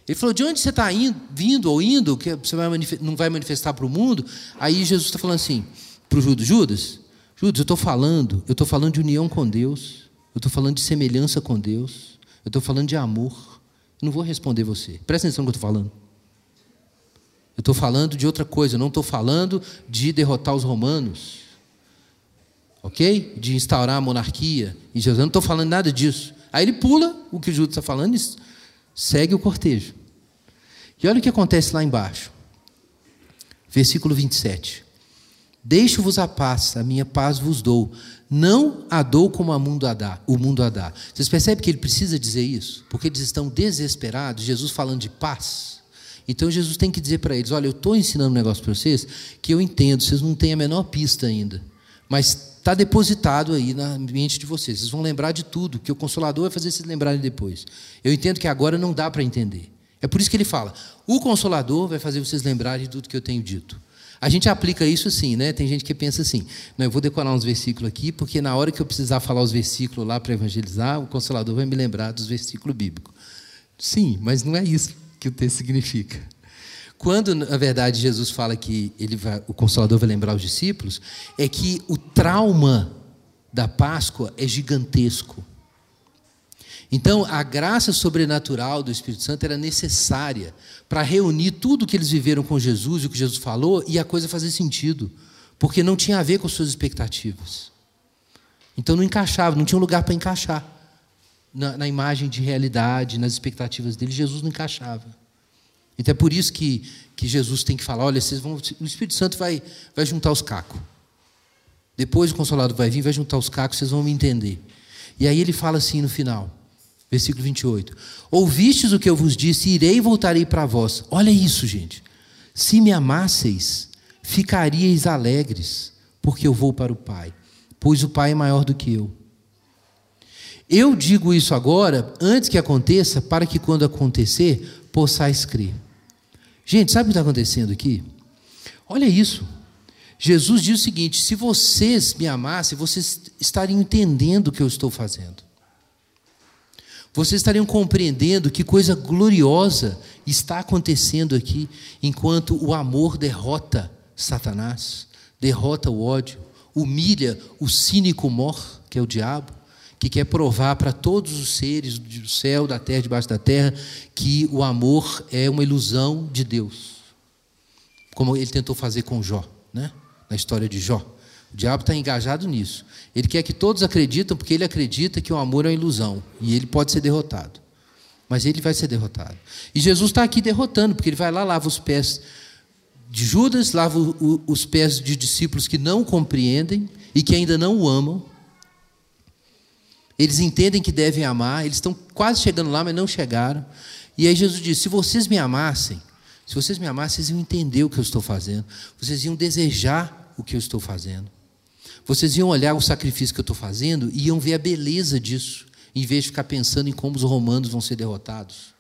Ele falou: De onde você está vindo ou indo, que você vai não vai manifestar para o mundo? Aí Jesus está falando assim para o Judas: Judas, Judas, eu estou falando, eu estou falando de união com Deus, eu estou falando de semelhança com Deus, eu estou falando de amor. Não vou responder você. Presta atenção no que eu estou falando. Eu estou falando de outra coisa, eu não estou falando de derrotar os romanos. Ok? De instaurar a monarquia. E Jesus, eu não estou falando nada disso. Aí ele pula o que Judas está falando segue o cortejo. E olha o que acontece lá embaixo. Versículo 27. Deixo-vos a paz, a minha paz vos dou. Não a dou como a mundo a dá, o mundo a dá. Vocês percebem que ele precisa dizer isso? Porque eles estão desesperados, Jesus falando de paz. Então Jesus tem que dizer para eles: olha, eu estou ensinando um negócio para vocês que eu entendo, vocês não têm a menor pista ainda. Mas está depositado aí na mente de vocês. Vocês vão lembrar de tudo, que o Consolador vai fazer vocês lembrarem depois. Eu entendo que agora não dá para entender. É por isso que ele fala: o Consolador vai fazer vocês lembrarem de tudo que eu tenho dito. A gente aplica isso assim, né? Tem gente que pensa assim: não, eu vou decorar uns versículos aqui, porque na hora que eu precisar falar os versículos lá para evangelizar, o Consolador vai me lembrar dos versículos bíblicos. Sim, mas não é isso que o texto significa. Quando, na verdade, Jesus fala que ele vai, o Consolador vai lembrar os discípulos, é que o trauma da Páscoa é gigantesco. Então, a graça sobrenatural do Espírito Santo era necessária para reunir tudo o que eles viveram com Jesus e o que Jesus falou e a coisa fazer sentido, porque não tinha a ver com suas expectativas. Então, não encaixava, não tinha um lugar para encaixar na, na imagem de realidade, nas expectativas dele. Jesus não encaixava. Então é por isso que, que Jesus tem que falar: olha, vocês vão, o Espírito Santo vai, vai juntar os cacos. Depois o Consolador vai vir, vai juntar os cacos, vocês vão me entender. E aí ele fala assim no final, versículo 28. Ouvistes o que eu vos disse, irei e voltarei para vós. Olha isso, gente. Se me amasseis, ficaríeis alegres, porque eu vou para o Pai, pois o Pai é maior do que eu. Eu digo isso agora, antes que aconteça, para que quando acontecer, possais crer. Gente, sabe o que está acontecendo aqui? Olha isso. Jesus diz o seguinte: se vocês me amassem, vocês estariam entendendo o que eu estou fazendo. Vocês estariam compreendendo que coisa gloriosa está acontecendo aqui, enquanto o amor derrota Satanás, derrota o ódio, humilha o cínico mor, que é o diabo, que quer provar para todos os seres do céu, da terra, debaixo da terra, que o amor é uma ilusão de Deus. Como ele tentou fazer com Jó, né? na história de Jó. O diabo está engajado nisso. Ele quer que todos acreditem, porque ele acredita que o amor é uma ilusão e ele pode ser derrotado. Mas ele vai ser derrotado. E Jesus está aqui derrotando, porque ele vai lá, lava os pés de Judas, lava os pés de discípulos que não compreendem e que ainda não o amam. Eles entendem que devem amar, eles estão quase chegando lá, mas não chegaram. E aí Jesus diz: se vocês me amassem, se vocês me amassem, vocês iam entender o que eu estou fazendo, vocês iam desejar o que eu estou fazendo, vocês iam olhar o sacrifício que eu estou fazendo e iam ver a beleza disso, em vez de ficar pensando em como os romanos vão ser derrotados.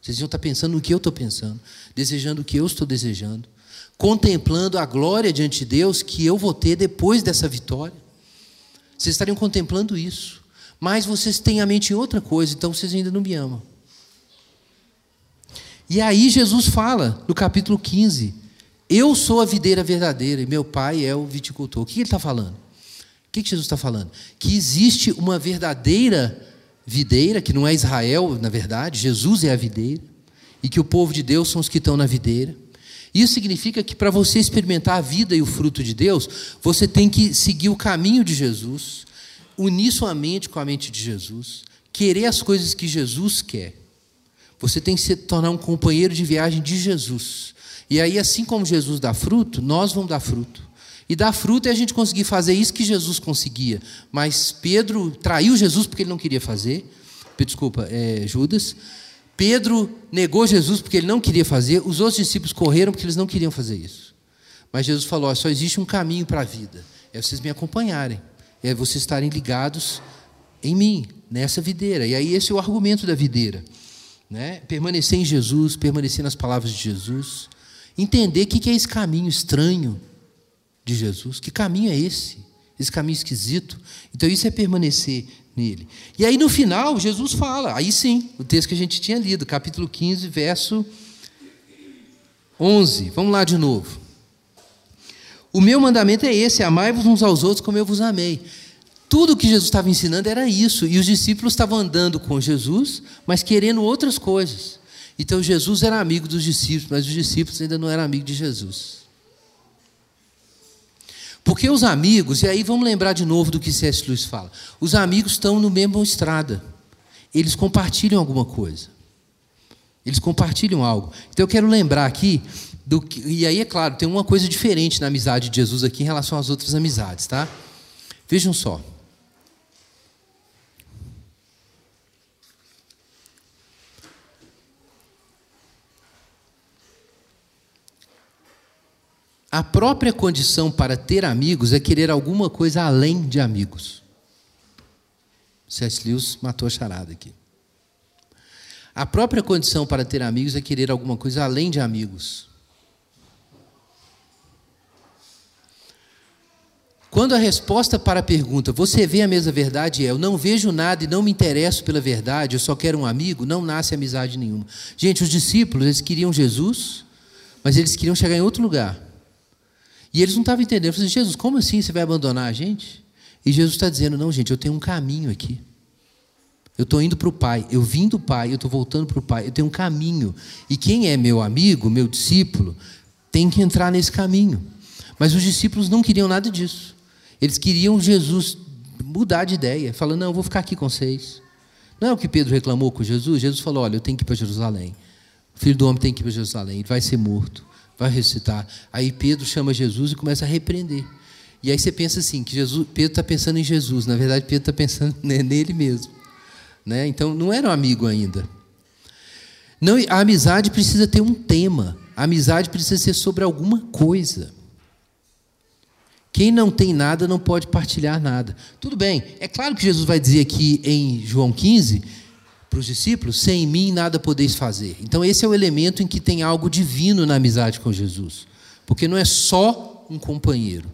Vocês iam estar pensando no que eu estou pensando, desejando o que eu estou desejando, contemplando a glória diante de Deus que eu vou ter depois dessa vitória. Vocês estariam contemplando isso mas vocês têm a mente em outra coisa, então vocês ainda não me amam. E aí Jesus fala, no capítulo 15, eu sou a videira verdadeira e meu pai é o viticultor. O que ele está falando? O que Jesus está falando? Que existe uma verdadeira videira, que não é Israel, na verdade, Jesus é a videira, e que o povo de Deus são os que estão na videira. Isso significa que para você experimentar a vida e o fruto de Deus, você tem que seguir o caminho de Jesus, unir sua mente com a mente de Jesus, querer as coisas que Jesus quer. Você tem que se tornar um companheiro de viagem de Jesus. E aí, assim como Jesus dá fruto, nós vamos dar fruto. E dar fruto é a gente conseguir fazer isso que Jesus conseguia. Mas Pedro traiu Jesus porque ele não queria fazer. Desculpa, é, Judas. Pedro negou Jesus porque ele não queria fazer. Os outros discípulos correram porque eles não queriam fazer isso. Mas Jesus falou: só existe um caminho para a vida. É vocês me acompanharem é vocês estarem ligados em mim, nessa videira. E aí esse é o argumento da videira. Né? Permanecer em Jesus, permanecer nas palavras de Jesus. Entender o que é esse caminho estranho de Jesus. Que caminho é esse? Esse caminho esquisito. Então isso é permanecer nele. E aí no final, Jesus fala, aí sim, o texto que a gente tinha lido, capítulo 15, verso 11. Vamos lá de novo. O meu mandamento é esse: amai-vos uns aos outros como eu vos amei. Tudo que Jesus estava ensinando era isso, e os discípulos estavam andando com Jesus, mas querendo outras coisas. Então Jesus era amigo dos discípulos, mas os discípulos ainda não eram amigos de Jesus. Porque os amigos, e aí vamos lembrar de novo do que C.S. Lewis fala: os amigos estão no mesmo estrada, eles compartilham alguma coisa, eles compartilham algo. Então eu quero lembrar aqui que, e aí, é claro, tem uma coisa diferente na amizade de Jesus aqui em relação às outras amizades, tá? Vejam só. A própria condição para ter amigos é querer alguma coisa além de amigos. C.S. Lewis matou a charada aqui. A própria condição para ter amigos é querer alguma coisa além de amigos. Quando a resposta para a pergunta, você vê a mesma verdade, é eu não vejo nada e não me interesso pela verdade, eu só quero um amigo, não nasce amizade nenhuma. Gente, os discípulos, eles queriam Jesus, mas eles queriam chegar em outro lugar. E eles não estavam entendendo. Eu falei, Jesus, como assim você vai abandonar a gente? E Jesus está dizendo, não, gente, eu tenho um caminho aqui. Eu estou indo para o Pai, eu vim do Pai, eu estou voltando para o Pai, eu tenho um caminho. E quem é meu amigo, meu discípulo, tem que entrar nesse caminho. Mas os discípulos não queriam nada disso. Eles queriam Jesus mudar de ideia, falando: não, eu vou ficar aqui com vocês. Não é o que Pedro reclamou com Jesus? Jesus falou: olha, eu tenho que ir para Jerusalém. O filho do homem tem que ir para Jerusalém, ele vai ser morto, vai ressuscitar. Aí Pedro chama Jesus e começa a repreender. E aí você pensa assim, que Jesus, Pedro está pensando em Jesus, na verdade Pedro está pensando nele mesmo. Né? Então não era um amigo ainda. Não, a amizade precisa ter um tema. A amizade precisa ser sobre alguma coisa. Quem não tem nada não pode partilhar nada. Tudo bem, é claro que Jesus vai dizer aqui em João 15 para os discípulos: sem mim nada podeis fazer. Então, esse é o elemento em que tem algo divino na amizade com Jesus. Porque não é só um companheiro.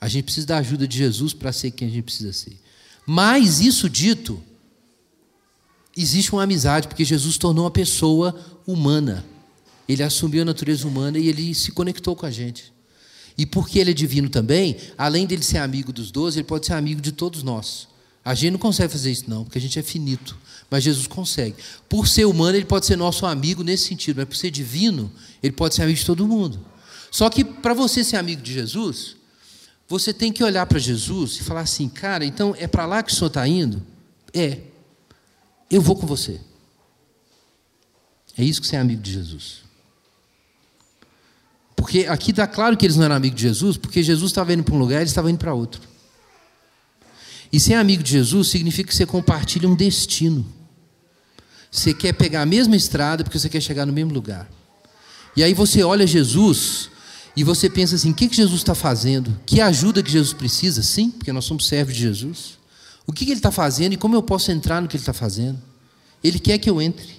A gente precisa da ajuda de Jesus para ser quem a gente precisa ser. Mas, isso dito, existe uma amizade, porque Jesus tornou uma pessoa humana. Ele assumiu a natureza humana e ele se conectou com a gente. E porque ele é divino também, além dele ser amigo dos doze, ele pode ser amigo de todos nós. A gente não consegue fazer isso, não, porque a gente é finito. Mas Jesus consegue. Por ser humano, ele pode ser nosso amigo nesse sentido, mas por ser divino, ele pode ser amigo de todo mundo. Só que para você ser amigo de Jesus, você tem que olhar para Jesus e falar assim: cara, então é para lá que o senhor está indo? É. Eu vou com você. É isso que você é amigo de Jesus. Porque aqui está claro que eles não eram amigos de Jesus, porque Jesus estava indo para um lugar e eles estavam indo para outro. E ser amigo de Jesus significa que você compartilha um destino. Você quer pegar a mesma estrada porque você quer chegar no mesmo lugar. E aí você olha Jesus e você pensa assim: o que, que Jesus está fazendo? Que ajuda que Jesus precisa? Sim, porque nós somos servos de Jesus. O que, que ele está fazendo e como eu posso entrar no que ele está fazendo? Ele quer que eu entre.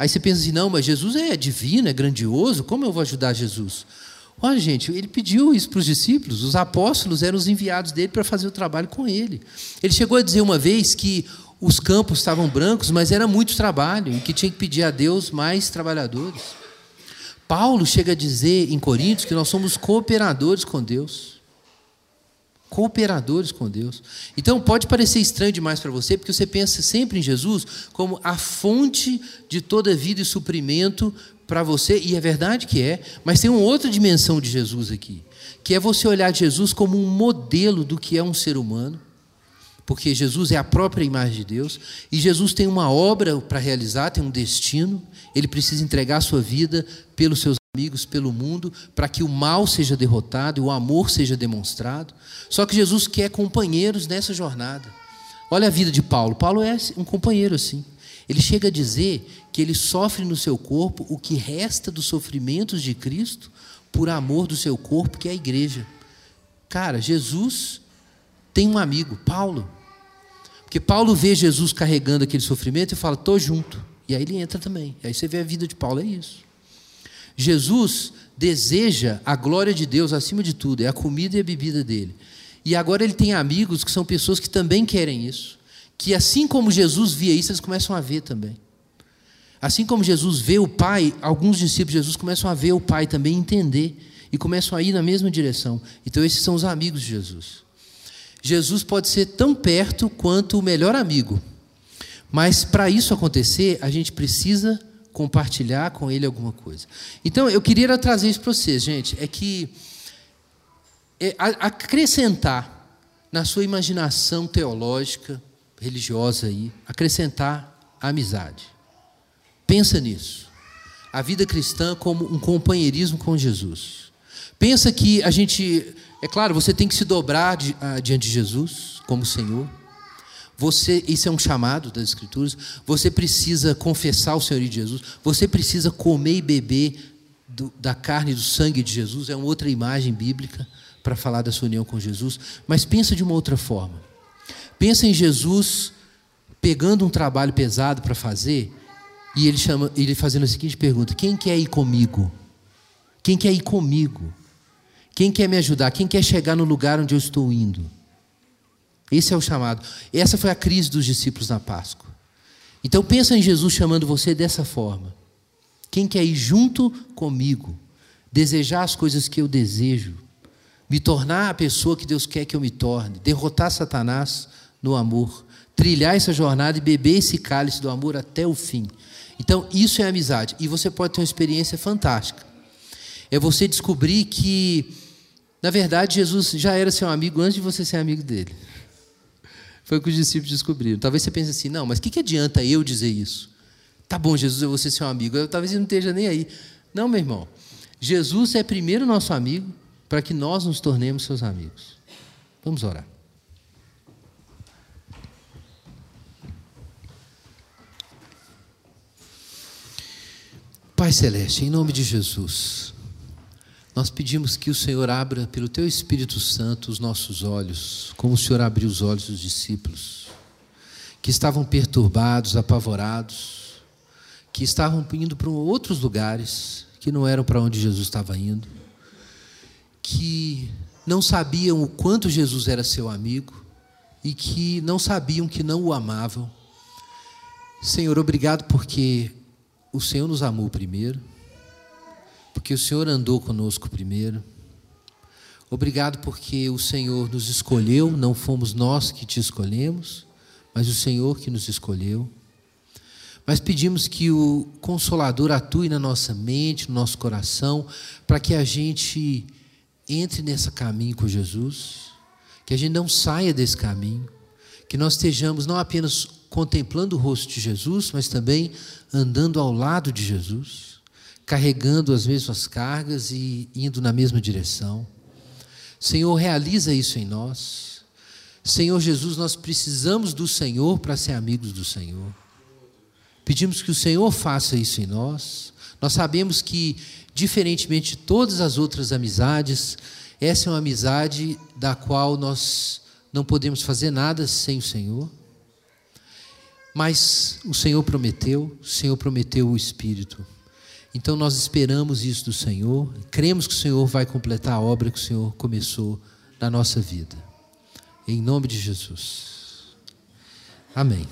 Aí você pensa assim, não, mas Jesus é divino, é grandioso, como eu vou ajudar Jesus? Olha, gente, ele pediu isso para os discípulos, os apóstolos eram os enviados dele para fazer o trabalho com ele. Ele chegou a dizer uma vez que os campos estavam brancos, mas era muito trabalho e que tinha que pedir a Deus mais trabalhadores. Paulo chega a dizer em Coríntios que nós somos cooperadores com Deus cooperadores com Deus. Então pode parecer estranho demais para você, porque você pensa sempre em Jesus como a fonte de toda vida e suprimento para você, e é verdade que é, mas tem uma outra dimensão de Jesus aqui, que é você olhar Jesus como um modelo do que é um ser humano, porque Jesus é a própria imagem de Deus, e Jesus tem uma obra para realizar, tem um destino, ele precisa entregar a sua vida pelos seus amigos pelo mundo, para que o mal seja derrotado e o amor seja demonstrado. Só que Jesus quer companheiros nessa jornada. Olha a vida de Paulo. Paulo é um companheiro assim. Ele chega a dizer que ele sofre no seu corpo o que resta dos sofrimentos de Cristo por amor do seu corpo, que é a igreja. Cara, Jesus tem um amigo, Paulo. Porque Paulo vê Jesus carregando aquele sofrimento e fala: "Tô junto". E aí ele entra também. E aí você vê a vida de Paulo é isso. Jesus deseja a glória de Deus acima de tudo, é a comida e a bebida dele. E agora ele tem amigos que são pessoas que também querem isso. Que assim como Jesus via isso, eles começam a ver também. Assim como Jesus vê o Pai, alguns discípulos de Jesus começam a ver o Pai também, entender, e começam a ir na mesma direção. Então, esses são os amigos de Jesus. Jesus pode ser tão perto quanto o melhor amigo, mas para isso acontecer, a gente precisa compartilhar com ele alguma coisa. Então, eu queria trazer isso para vocês, gente, é que é, acrescentar na sua imaginação teológica, religiosa aí, acrescentar a amizade. Pensa nisso. A vida cristã como um companheirismo com Jesus. Pensa que a gente, é claro, você tem que se dobrar diante de Jesus como Senhor. Você, isso é um chamado das Escrituras. Você precisa confessar o Senhor de Jesus. Você precisa comer e beber do, da carne e do sangue de Jesus. É uma outra imagem bíblica para falar da sua união com Jesus. Mas pensa de uma outra forma. Pensa em Jesus pegando um trabalho pesado para fazer e ele chama, ele fazendo a seguinte pergunta: Quem quer ir comigo? Quem quer ir comigo? Quem quer me ajudar? Quem quer chegar no lugar onde eu estou indo? Esse é o chamado. Essa foi a crise dos discípulos na Páscoa. Então pensa em Jesus chamando você dessa forma. Quem quer ir junto comigo, desejar as coisas que eu desejo, me tornar a pessoa que Deus quer que eu me torne, derrotar Satanás no amor, trilhar essa jornada e beber esse cálice do amor até o fim. Então, isso é amizade. E você pode ter uma experiência fantástica. É você descobrir que, na verdade, Jesus já era seu amigo antes de você ser amigo dele. Foi o que os discípulos descobriram. Talvez você pense assim: não, mas o que, que adianta eu dizer isso? Tá bom, Jesus, eu vou ser seu amigo. Eu, talvez ele não esteja nem aí. Não, meu irmão. Jesus é primeiro nosso amigo para que nós nos tornemos seus amigos. Vamos orar. Pai Celeste, em nome de Jesus, nós pedimos que o Senhor abra pelo Teu Espírito Santo os nossos olhos, como o Senhor abriu os olhos dos discípulos, que estavam perturbados, apavorados, que estavam indo para outros lugares que não eram para onde Jesus estava indo, que não sabiam o quanto Jesus era seu amigo e que não sabiam que não o amavam. Senhor, obrigado porque o Senhor nos amou primeiro, porque o Senhor andou conosco primeiro. Obrigado porque o Senhor nos escolheu, não fomos nós que te escolhemos, mas o Senhor que nos escolheu. Mas pedimos que o Consolador atue na nossa mente, no nosso coração, para que a gente entre nesse caminho com Jesus, que a gente não saia desse caminho, que nós estejamos não apenas contemplando o rosto de Jesus, mas também andando ao lado de Jesus, carregando as mesmas cargas e indo na mesma direção. Senhor, realiza isso em nós. Senhor Jesus, nós precisamos do Senhor para ser amigos do Senhor. Pedimos que o Senhor faça isso em nós. Nós sabemos que, diferentemente de todas as outras amizades, essa é uma amizade da qual nós não podemos fazer nada sem o Senhor. Mas o Senhor prometeu, o Senhor prometeu o Espírito. Então nós esperamos isso do Senhor, cremos que o Senhor vai completar a obra que o Senhor começou na nossa vida. Em nome de Jesus. Amém.